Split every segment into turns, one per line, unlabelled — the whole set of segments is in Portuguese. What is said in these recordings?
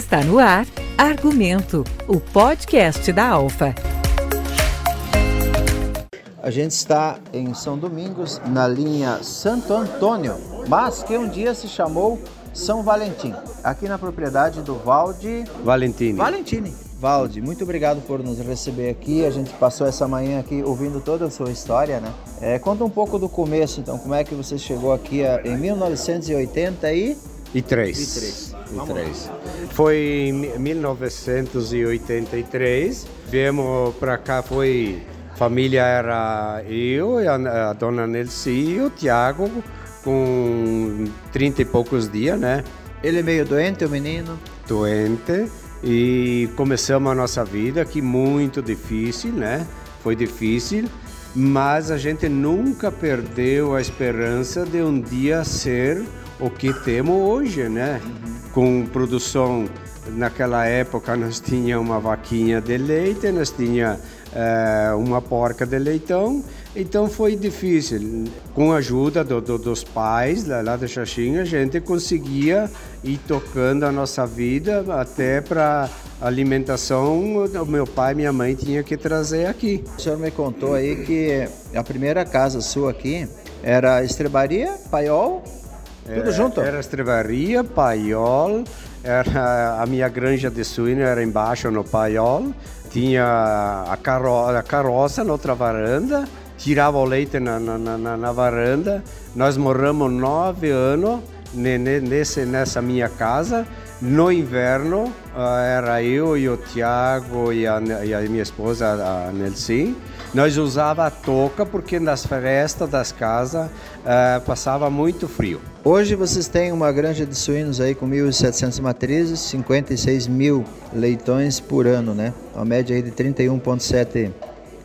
Está no ar Argumento, o podcast da Alfa.
A gente está em São Domingos, na linha Santo Antônio, mas que um dia se chamou São Valentim, aqui na propriedade do Valde
Valentini.
Valentini. Valde, muito obrigado por nos receber aqui. A gente passou essa manhã aqui ouvindo toda a sua história, né? É, conta um pouco do começo, então, como é que você chegou aqui a, em 1980 e...
E três.
E três.
E
Vamos
três. Foi em 1983. Viemos para cá, foi... Família era eu, a, a dona Nelci e o Tiago, com 30 e poucos dias, né?
Ele é meio doente, o menino?
Doente. E começamos a nossa vida aqui muito difícil, né? Foi difícil, mas a gente nunca perdeu a esperança de um dia ser o que temos hoje, né? Com produção naquela época nós tinha uma vaquinha de leite, nós tinha eh, uma porca de leitão, então foi difícil. Com a ajuda do, do, dos pais lá, lá da Xaxinha, a gente conseguia ir tocando a nossa vida até para alimentação. O meu pai e minha mãe tinha que trazer aqui.
O senhor me contou aí que a primeira casa sua aqui era estrebaria, paiol, tudo
Era-
junto?
Era estrevaria, paiol, era a minha granja de suíno era embaixo no paiol, tinha a, carro, a carroça na outra varanda, tirava o leite na, na, na- na- varanda. Nós moramos nove anos ne- ne- nesse, nessa minha casa. No inverno ah, era eu e o Tiago e e a minha esposa, a Nelson. Nós usava a touca porque nas festas das casas ah, passava muito frio.
Hoje vocês têm uma granja de suínos aí com 1.700 matrizes, 56 mil leitões por ano, né? Uma média aí de 31,7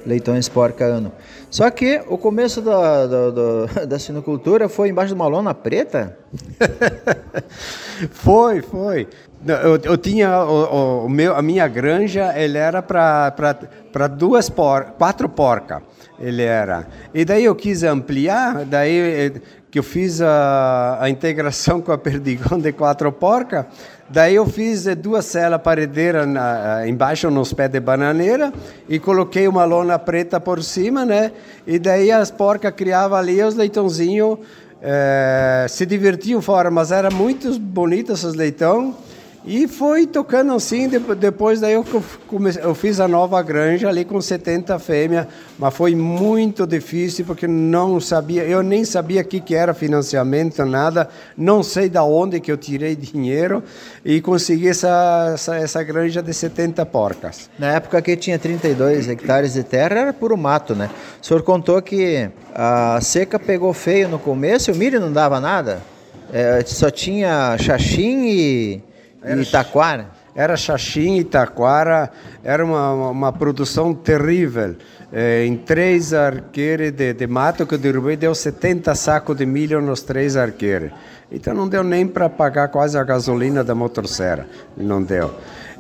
leitões porca ano. Só que o começo da, da, da, da sinocultura foi embaixo de uma lona preta?
Foi, foi. Eu, eu tinha o, o- meu, a minha granja, ele era para duas por, quatro porcas. Ele era. E daí eu quis ampliar, daí eh, que eu fiz a, a integração com a perdigão de quatro porcas. Daí eu fiz eh, duas celas paredeiras na, eh, embaixo nos pés de bananeira e coloquei uma lona preta por cima, né? E daí as porcas criavam ali os leitãozinhos se divertiam fora, mas era muito bonito esses leitão. E foi tocando assim, de- depois daí eu, co- comecei, eu fiz a nova granja ali com 70 fêmeas, mas foi muito difícil porque não sabia, eu nem sabia o que, que era financiamento, nada, não sei da onde que eu tirei dinheiro e consegui essa, essa, essa granja de 70 porcas.
Na época que tinha 32 hectares de terra, era puro mato, né? O senhor contou que a seca pegou feio no começo, o milho não dava nada? É, só tinha xaxim e, e taquara?
Era Xaxim, Itaquara, era uma, uma, produção terrível. Eh, em três arqueiros de, de mato que eu derrubei, deu 70 sacos de milho nos três arqueiros. Então não deu nem para pagar quase a gasolina da motosserra, não deu.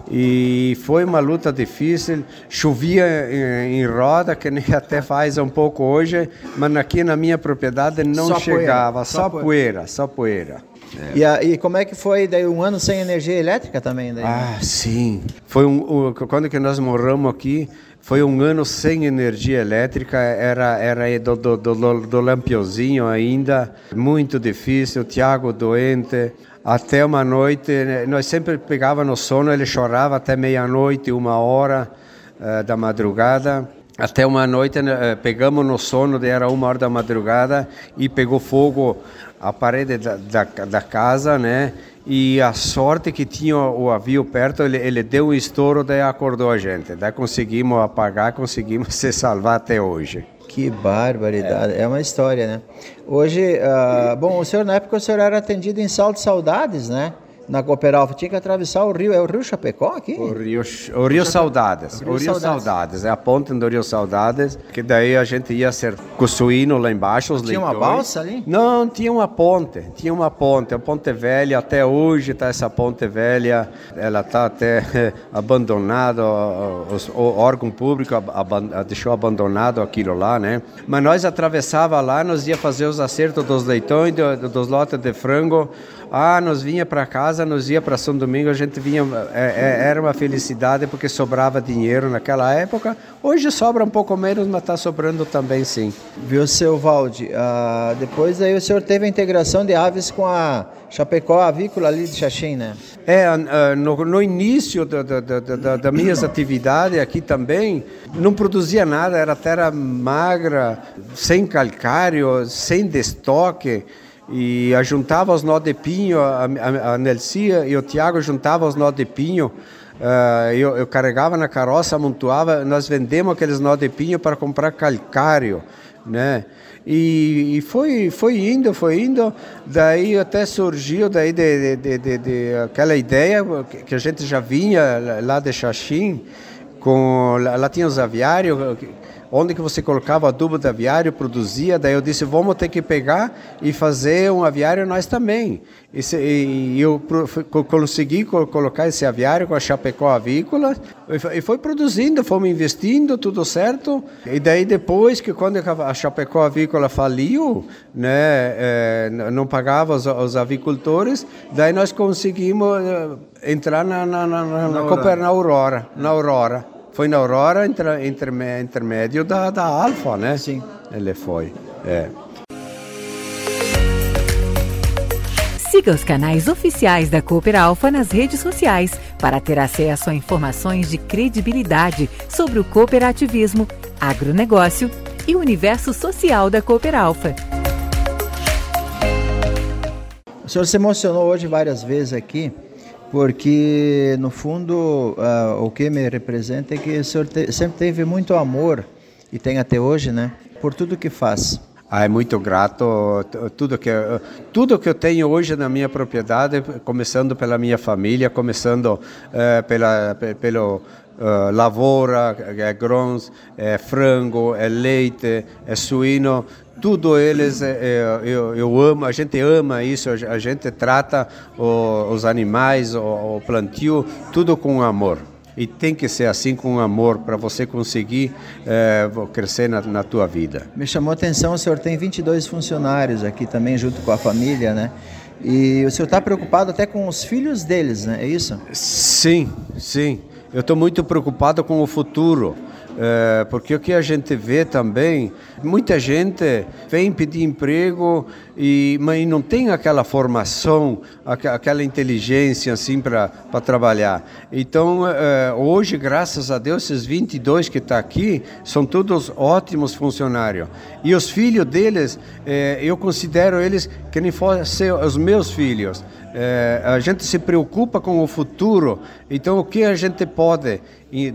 E foi uma luta difícil, chovia em, em roda, que nem até faz um pouco hoje, mas aqui na minha propriedade não
Só poeira,
chegava,
só
só
poeira.
poeira, só poeira.
E, a- e como é que foi daí um ano sem energia elétrica também? Daí?
Ah, sim. Foi um, o- quando que nós moramos aqui, foi um ano sem energia elétrica, era era do, do, do, do Lampiozinho ainda, muito difícil, o Tiago doente. Até uma noite, né, nós sempre pegávamos no sono, ele chorava até meia-noite, uma hora eh, da madrugada. Até uma noite né, eh, pegamos no sono, era uma hora da madrugada e pegou fogo a parede da, da, da casa, né? E a sorte que tinha o avião perto, ele, ele deu um estouro, daí acordou a gente. Daí conseguimos apagar, conseguimos se salvar até hoje.
Que barbaridade, é. uma história, né? Hoje, ah, bom, o senhor na época o senhor era atendido em Salto Saudades, né? Na Cooperalfa, tinha que atravessar o rio, é o rio Chapecó aqui?
O Rio, o Rio Saudades.
Rio
O Rio
Saudades.
Saudades. É a ponte do Rio Saudades, que daí a gente ia ser com o suíno lá embaixo, os
Tinha uma balsa ali?
Não, tinha uma ponte. Tinha uma ponte. A ponte velha, até hoje está essa ponte velha. Ela está até abandonada. o- O órgão público deixou abandonado aquilo lá, né? Mas nós atravessava lá, nós ia fazer os acertos dos leitões, do- dos lotes de frango. Ah, nós vinha para casa, nós ia para São Domingo, a gente vinha, é, é, era uma felicidade porque sobrava dinheiro naquela época. Hoje sobra um pouco menos, mas está sobrando também sim.
Viu, seu Valde? Ah, depois aí o senhor teve a integração de aves com a Chapecó Avícola ali de Xaxim, né?
É, ah, no, no início da, da, da, da, da minhas atividades aqui também, não produzia nada, era terra magra, sem calcário, sem destoque e juntava os nó de pinho, a, a, a Nelcia e o Tiago juntavam os nó de pinho, uh, eu, eu, carregava na carroça, amontoava, nós vendemos aqueles nó de pinho para comprar calcário, né? E, e, foi, foi indo, foi indo, daí até surgiu daí de, de, de, de aquela ideia que a gente já vinha lá de Xaxim, com, lá tinha os aviários, onde que você colocava adubo de aviário, produzia, daí eu disse, vamos ter que pegar e fazer um aviário nós também. E, se, e eu consegui colocar esse aviário com a Chapecó Avícola e foi produzindo, fomos investindo, tudo certo. E daí depois que quando a Chapecó Avícola faliu, né, é, não pagava os, os, avicultores, daí nós conseguimos eh, entrar na, na, na, na, na, Aurora. na Aurora. Na Aurora. Foi na Aurora entre, entre, intermédio da, da Alfa, né?
Sim.
Ele foi. É.
Siga os canais oficiais da Cooper Alfa nas redes sociais para ter acesso a informações de credibilidade sobre o cooperativismo, agronegócio e o universo social da Cooper Alfa.
O senhor se emocionou hoje várias vezes aqui porque no fundo uh, o que me representa é que o senhor te, sempre teve muito amor e tem até hoje, né, por tudo que faz.
Ah, é muito grato tudo que tudo que eu tenho hoje na minha propriedade, começando pela minha família, começando uh, pela pelo uh, lavoura, é grãos, é frango, é leite, é suíno, tudo eles é, é, eu, eu, amo, a gente ama isso, a gente trata o, os animais, o, o, plantio, tudo com amor. E tem que ser assim com amor para você conseguir é, crescer na, na tua vida.
Me chamou a atenção, o senhor tem 22 funcionários aqui também, junto com a família, né? E o senhor está preocupado até com os filhos deles, né? É isso?
Sim, sim. Eu estou muito preocupado com o futuro. É, porque o que a gente vê também, muita gente vem pedir emprego e mas não tem aquela formação, aquela inteligência assim para trabalhar. Então é, hoje, graças a Deus, esses 22 que estão tá aqui são todos ótimos funcionários e os filhos deles, é, eu considero eles que nem fossem os meus filhos. É, a gente se preocupa com o futuro, então o que a gente pode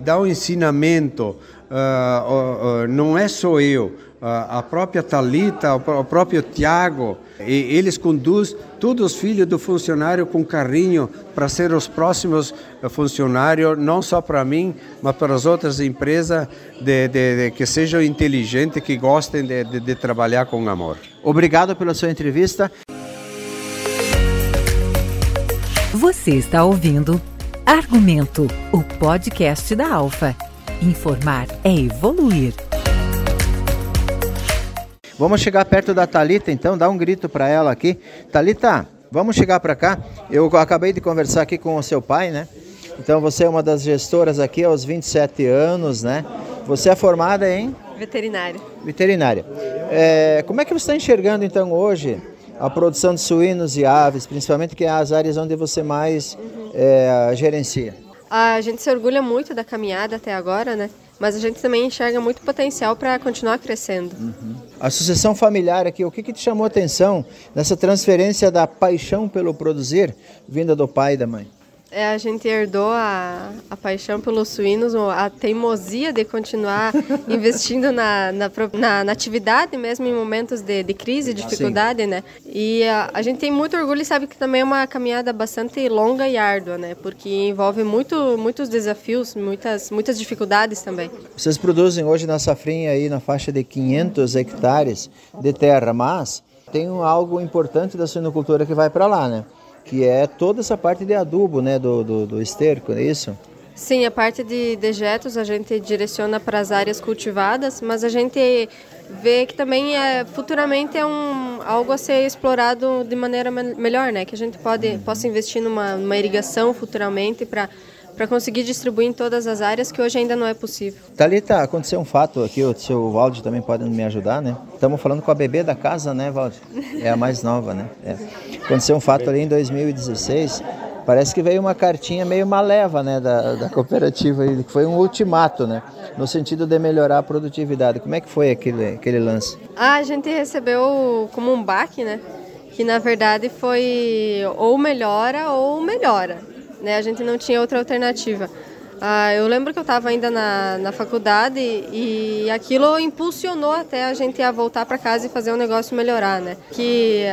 dar um ensinamento, uh, uh, uh, não é só eu, a própria Talita, o próprio Tiago, eles conduzem todos os filhos do funcionário com carinho para ser os próximos funcionários, não só para mim, mas para as outras empresas de, de, de que sejam inteligentes, que gostem de trabalhar com amor.
Obrigado pela sua entrevista.
Você está ouvindo Argumento, o podcast da Alfa. Informar é evoluir.
Vamos chegar perto da Talita, então, dá um grito para ela aqui. Talita, vamos chegar para cá. Eu acabei de conversar aqui com o seu pai, né? Então você é uma das gestoras aqui aos 27 anos, né? Você é formada em
veterinária.
Veterinária. É, como é que você está enxergando então hoje a produção de suínos e aves, principalmente que é as áreas onde você mais uhum. é, gerencia?
A gente se orgulha muito da caminhada até agora, né? Mas a gente também enxerga muito potencial para continuar crescendo.
Uhum. A sucessão familiar aqui, o que, que te chamou a atenção nessa transferência da paixão pelo produzir vinda do pai e da mãe?
É, a gente herdou a, a paixão pelos suínos, a teimosia de continuar investindo na, na, na, na, atividade, mesmo em momentos de, de crise, dificuldade, né? E a, a, gente tem muito orgulho e sabe que também é uma caminhada bastante longa e árdua, né? Porque envolve muito, muitos desafios, muitas, muitas dificuldades também.
Vocês produzem hoje na safrinha aí na faixa de 500 hectares de terra, mas tem algo importante da suinocultura que vai para lá, né? Que é toda essa parte de adubo, né, do, do, do esterco, é isso?
Sim, a parte de dejetos a gente direciona para as áreas cultivadas, mas a gente vê que também é, futuramente é um, algo a ser explorado de maneira melhor, né? Que a gente pode, possa investir numa, numa irrigação futuramente para para conseguir distribuir em todas as áreas que hoje ainda não é possível.
Thalita, aconteceu um fato aqui, o seu Valde também pode me ajudar, né? Estamos falando com a bebê da casa, né, Valde? É a mais nova, né? É. Aconteceu um fato ali em 2016 Parece que veio uma cartinha meio maleva né, da, da cooperativa, que foi um ultimato, né, no sentido de melhorar a produtividade. Como é que foi aquele, aquele lance?
Ah, a gente recebeu como um baque, né? Que na verdade foi ou melhora ou melhora. Né? A gente não tinha outra alternativa. Ah, eu lembro que eu estava ainda na, na faculdade e aquilo impulsionou até a gente a voltar para casa e fazer o negócio melhorar, né? Que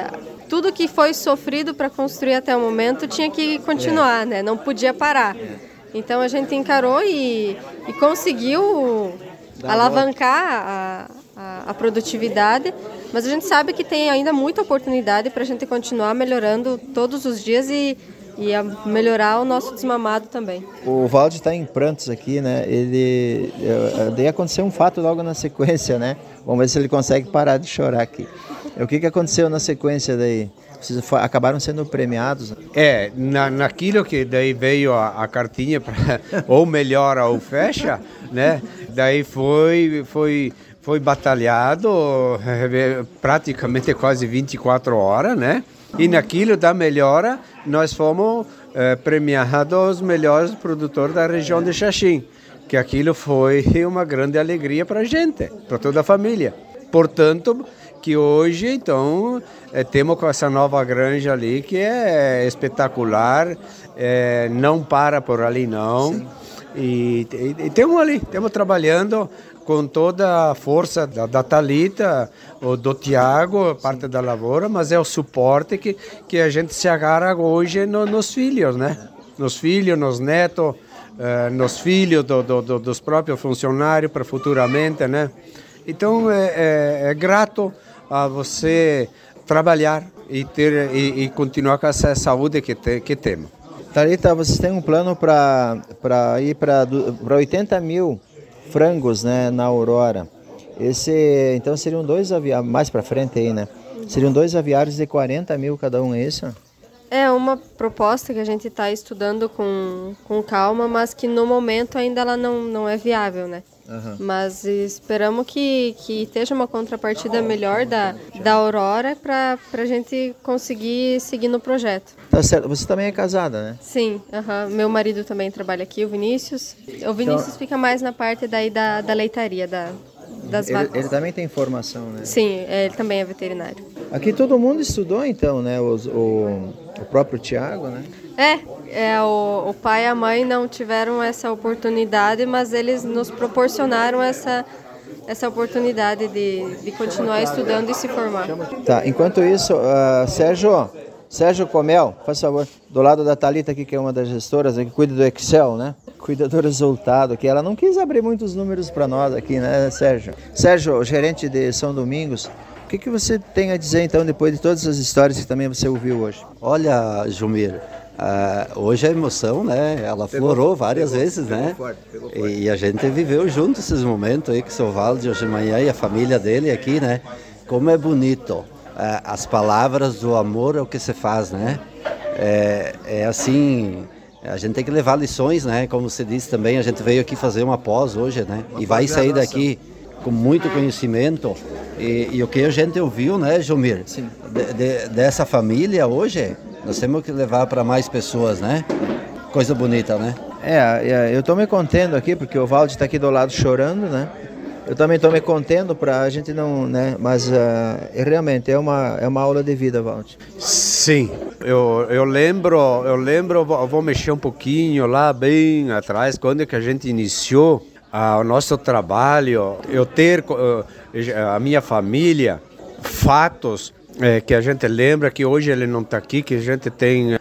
tudo que foi sofrido para construir até o momento tinha que continuar, né? Não podia parar. Então a gente encarou e, e conseguiu alavancar a, a, a, produtividade, mas a gente sabe que tem ainda muita oportunidade para a gente continuar melhorando todos os dias e, e a melhorar o nosso desmamado também.
O Valde está em prantos aqui, né? Ele daí aconteceu um fato logo na sequência, né? Vamos ver se ele consegue parar de chorar aqui. O que, que aconteceu na sequência daí? Vocês acabaram sendo premiados?
É, na, naquilo que daí veio a, a cartinha para ou melhora ou fecha, né? Daí foi foi foi batalhado praticamente quase 24 horas, né? E naquilo da melhora nós fomos é, premiados os melhores produtores da região de Xaxim, que aquilo foi uma grande alegria para a gente, para toda a família. Portanto, que hoje, então, é, temos com essa nova granja ali que é espetacular, é, não para por ali não. E, e, e, temos ali, estamos trabalhando com toda a força da, da Talita, ou do Tiago, parte da lavoura, mas é o suporte que, que a gente se agarra hoje no, nos filhos, né? Nos filhos, nos netos, eh, nos filhos do, do, do, dos próprios funcionários para futuramente, né? Então é, é, é grato a você trabalhar e ter e, e continuar com essa saúde que, te, que temos.
Thalita, vocês têm um plano para ir para 80 mil frangos né, na Aurora. Esse, então seriam dois aviários, mais para frente aí, né? Seriam dois aviários de 40 mil cada um, é isso?
É uma proposta que a gente está estudando com, com calma, mas que no momento ainda ela não, não é viável, né? Uhum. Mas esperamos que, que esteja uma contrapartida melhor da, da Aurora para a gente conseguir seguir no projeto.
Tá certo. Você também é casada, né?
Sim. Uhum. Meu marido também trabalha aqui, o Vinícius. O Vinícius então... fica mais na parte daí da, da leitaria, da, das
ele, ele, também tem formação, né?
Sim, ele também é veterinário.
Aqui todo mundo estudou então, né? o, o próprio Tiago, né?
É, é o, o pai e a mãe não tiveram essa oportunidade, mas eles nos proporcionaram essa essa oportunidade de, de continuar estudando e se formar.
Tá, enquanto isso, uh, Sérgio, Sérgio Comel, faz favor, do lado da Talita aqui, que é uma das gestoras, que cuida do Excel, né? Cuida do resultado, que ela não quis abrir muitos números para nós aqui, né, Sérgio? Sérgio, gerente de São Domingos, o que, que você tem a dizer então, depois de todas as histórias que também você ouviu hoje?
Olha, Jumir, uh, hoje a emoção, né? Ela pegou, florou várias pegou, vezes, pegou né? Forte, forte. E a gente viveu junto esses momentos aí com o seu Valde hoje de manhã e a família dele aqui, né? Como é bonito. As palavras do amor é o que se faz, né? É, é assim, a gente tem que levar lições, né? Como você disse também, a gente veio aqui fazer uma pós hoje, né? Uma e vai sair daqui com muito conhecimento. E, e, o que a gente ouviu, né, Jomir? Sim. De, de, dessa família hoje, nós temos que levar para mais pessoas, né? Coisa bonita, né?
É, é eu estou me contendo aqui, porque o Valde está aqui do lado chorando, né? Eu também estou me contendo para a gente não, né? Mas uh, realmente é uma é uma aula de vida, Valde.
Sim, eu, eu lembro, eu lembro, vou mexer um pouquinho lá bem atrás, quando que a gente iniciou ao nosso trabalho, eu ter eh, a minha família, fatos é, que a gente lembra que hoje ele não está aqui, que a gente tem uh,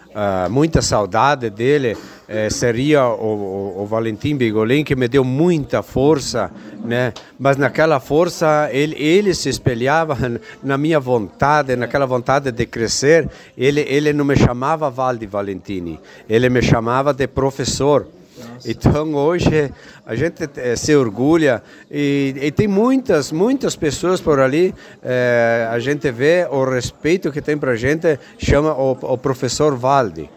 muita saudade dele, é, seria o, o, o, Valentim Bigolin, que me deu muita força, né? mas naquela força ele, ele se espelhava na minha vontade, naquela vontade de crescer. Ele, ele não me chamava Valde Valentini, ele me chamava de professor Nossa. Então hoje a gente eh, se orgulha e, e, tem muitas, muitas pessoas por ali. Eh, a gente vê o respeito que tem para a gente, chama o, o professor Valdi.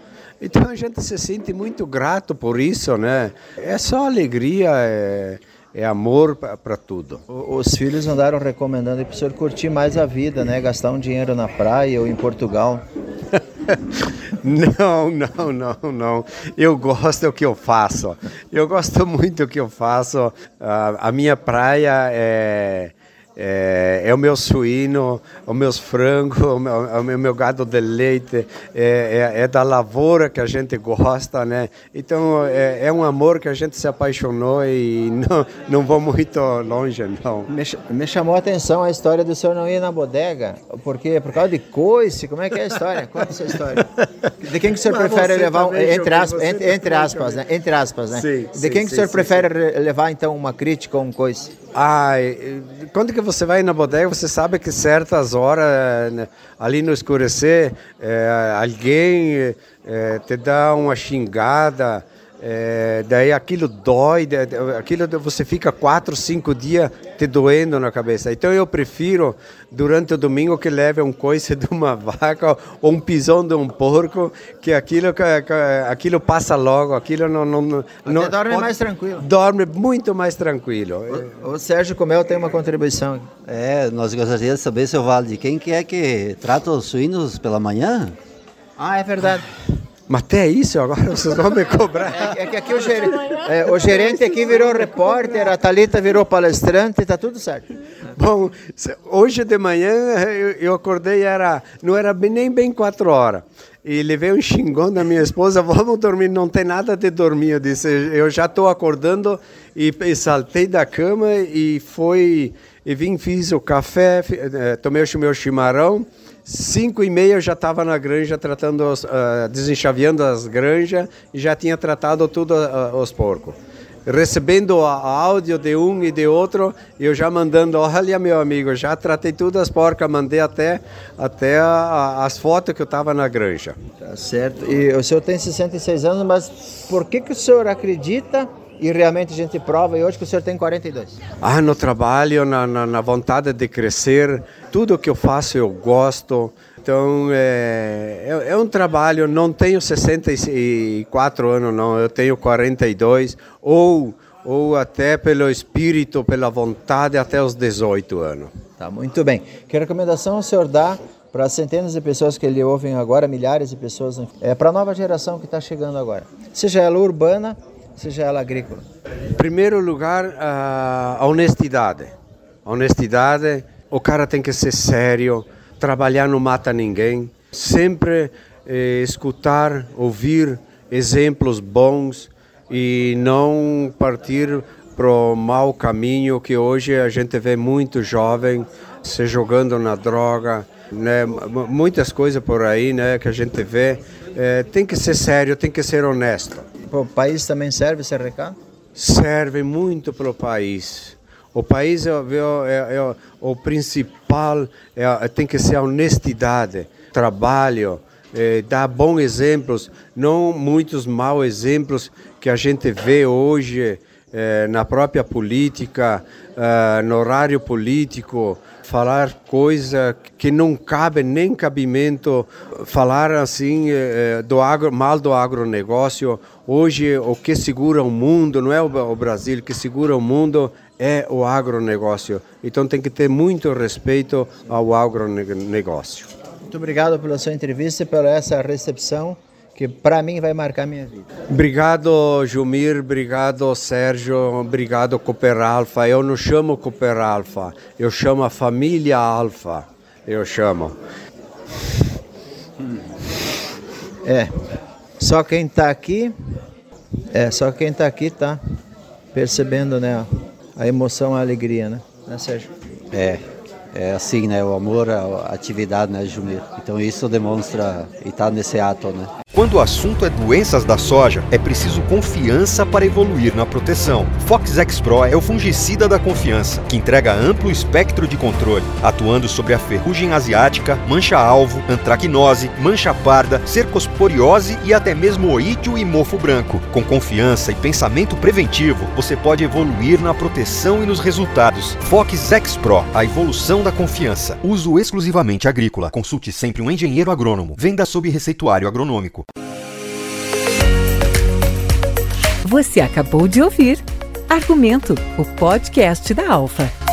Então a gente se sente muito grato por isso, né? É só alegria. É é amor para tudo.
Os filhos andaram recomendando para o senhor curtir mais a vida, né? Gastar um dinheiro na praia ou em Portugal.
não, não, não, não. Eu gosto do que eu faço. Eu gosto muito do que eu faço. a minha praia é é, é, o meu suíno, os meus frangos, o meu, o meu gado de leite, é, é, é, da lavoura que a gente gosta, né? Então é, é, um amor que a gente se apaixonou e não, não vou muito longe, não.
Me, me, chamou a atenção a história do senhor não ir na bodega, porque por causa de coice, como é que é a história? Conta essa história. De quem que o senhor Mas prefere levar, entre, aspas, entre, entre aspas, né? Entre aspas, né? Sim, de sim, quem que sim, o senhor prefere levar então uma crítica ou um coice?
Ai, quando que você vai na bodega, você sabe que certas horas, né, ali no escurecer, é, alguém é, te dá uma xingada, é, daí aquilo dói, aquilo você fica quatro, cinco dias te doendo na cabeça. Então eu prefiro durante o domingo que leve um coice de uma vaca ou um pisão de um porco, que aquilo, aquilo passa logo, aquilo não... não,
não dorme mais tranquilo.
Dorme muito mais tranquilo.
O, o Sérgio Comel tem uma contribuição.
É, nós gostaríamos de saber, seu Valde, quem que é que trata os suínos pela manhã?
Ah, é verdade.
Mas até isso agora vocês vão me cobrar.
É, é que aqui o gerente, é, o gerente aqui virou repórter, a Thalita virou palestrante, está tudo certo.
Bom, hoje de manhã eu, eu acordei, era, não era nem bem quatro horas. E levei um xingão da minha esposa, vamos dormir, não tem nada de dormir. Eu disse, eu já estou acordando e, e saltei da cama e foi, e vim, fiz o café, eh, tomei o meu chimarrão, Cinco e meia eu já estava na granja tratando, os, uh, desenchaveando as granjas e já tinha tratado tudo uh, os porcos. Recebendo a, a áudio de um e de outro, eu já mandando, olha meu amigo, já tratei tudo as porcas, mandei até, até a, as fotos que eu estava na granja.
Tá certo. E o senhor tem 66 anos, mas por que, que o senhor acredita e realmente a gente prova e hoje que o senhor tem 42.
Ah, no trabalho, na, na, na vontade de crescer, tudo que eu faço eu gosto. Então é, é, é, um trabalho, não tenho 64 anos, não, eu tenho 42, ou, ou até pelo espírito, pela vontade, até os 18 anos.
Tá, muito bem. Que recomendação o senhor dá para as centenas de pessoas que ele ouvem agora, milhares de pessoas, é, para a nova geração que está chegando agora? Seja ela urbana seja ela agrícola?
Em primeiro lugar, a honestidade. A honestidade, o cara tem que ser sério, trabalhar não mata ninguém, sempre eh, escutar, ouvir exemplos bons e não partir para o mau caminho que hoje a gente vê muito jovem se jogando na droga, né? muitas coisas por aí né, que a gente vê. É, tem que ser sério, tem que ser honesto
para o país também serve esse recado?
Serve muito para o país. O país é, é, é o principal, é, tem que ser a honestidade, trabalho, é, dar bons exemplos, não muitos maus exemplos que a gente vê hoje é, na própria política, é, no horário político, falar coisa que não cabe nem cabimento, falar assim é, do agro, mal do agronegócio. Hoje o que segura o mundo não é o Brasil, o que segura o mundo é o agronegócio. Então tem que ter muito respeito ao agronegócio.
Muito obrigado pela sua entrevista e pela essa recepção que para mim vai marcar minha vida.
Obrigado, Jumir, obrigado, Sérgio, obrigado, Cooper Alfa. Eu não chamo Cooper Alfa, eu chamo a família Alfa. Eu chamo.
É, só quem está aqui, é, só quem está aqui tá percebendo, né, a emoção, a alegria, né, né Sérgio?
É, é assim, né? O amor à atividade, né, Jumir? Então isso demonstra e está nesse ato, né?
Quando o assunto é doenças da soja, é preciso confiança para evoluir na proteção. Fox X Pro é o fungicida da confiança, que entrega amplo espectro de controle, atuando sobre a ferrugem asiática, mancha-alvo, antracnose, mancha parda, cercosporiose e até mesmo oídio e mofo branco. Com confiança e pensamento preventivo, você pode evoluir na proteção e nos resultados. Fox X Pro, a evolução da confiança. Uso exclusivamente agrícola. Consulte sempre um engenheiro agrônomo. Venda sob receituário agronômico.
Você acabou de ouvir Argumento, o podcast da Alfa.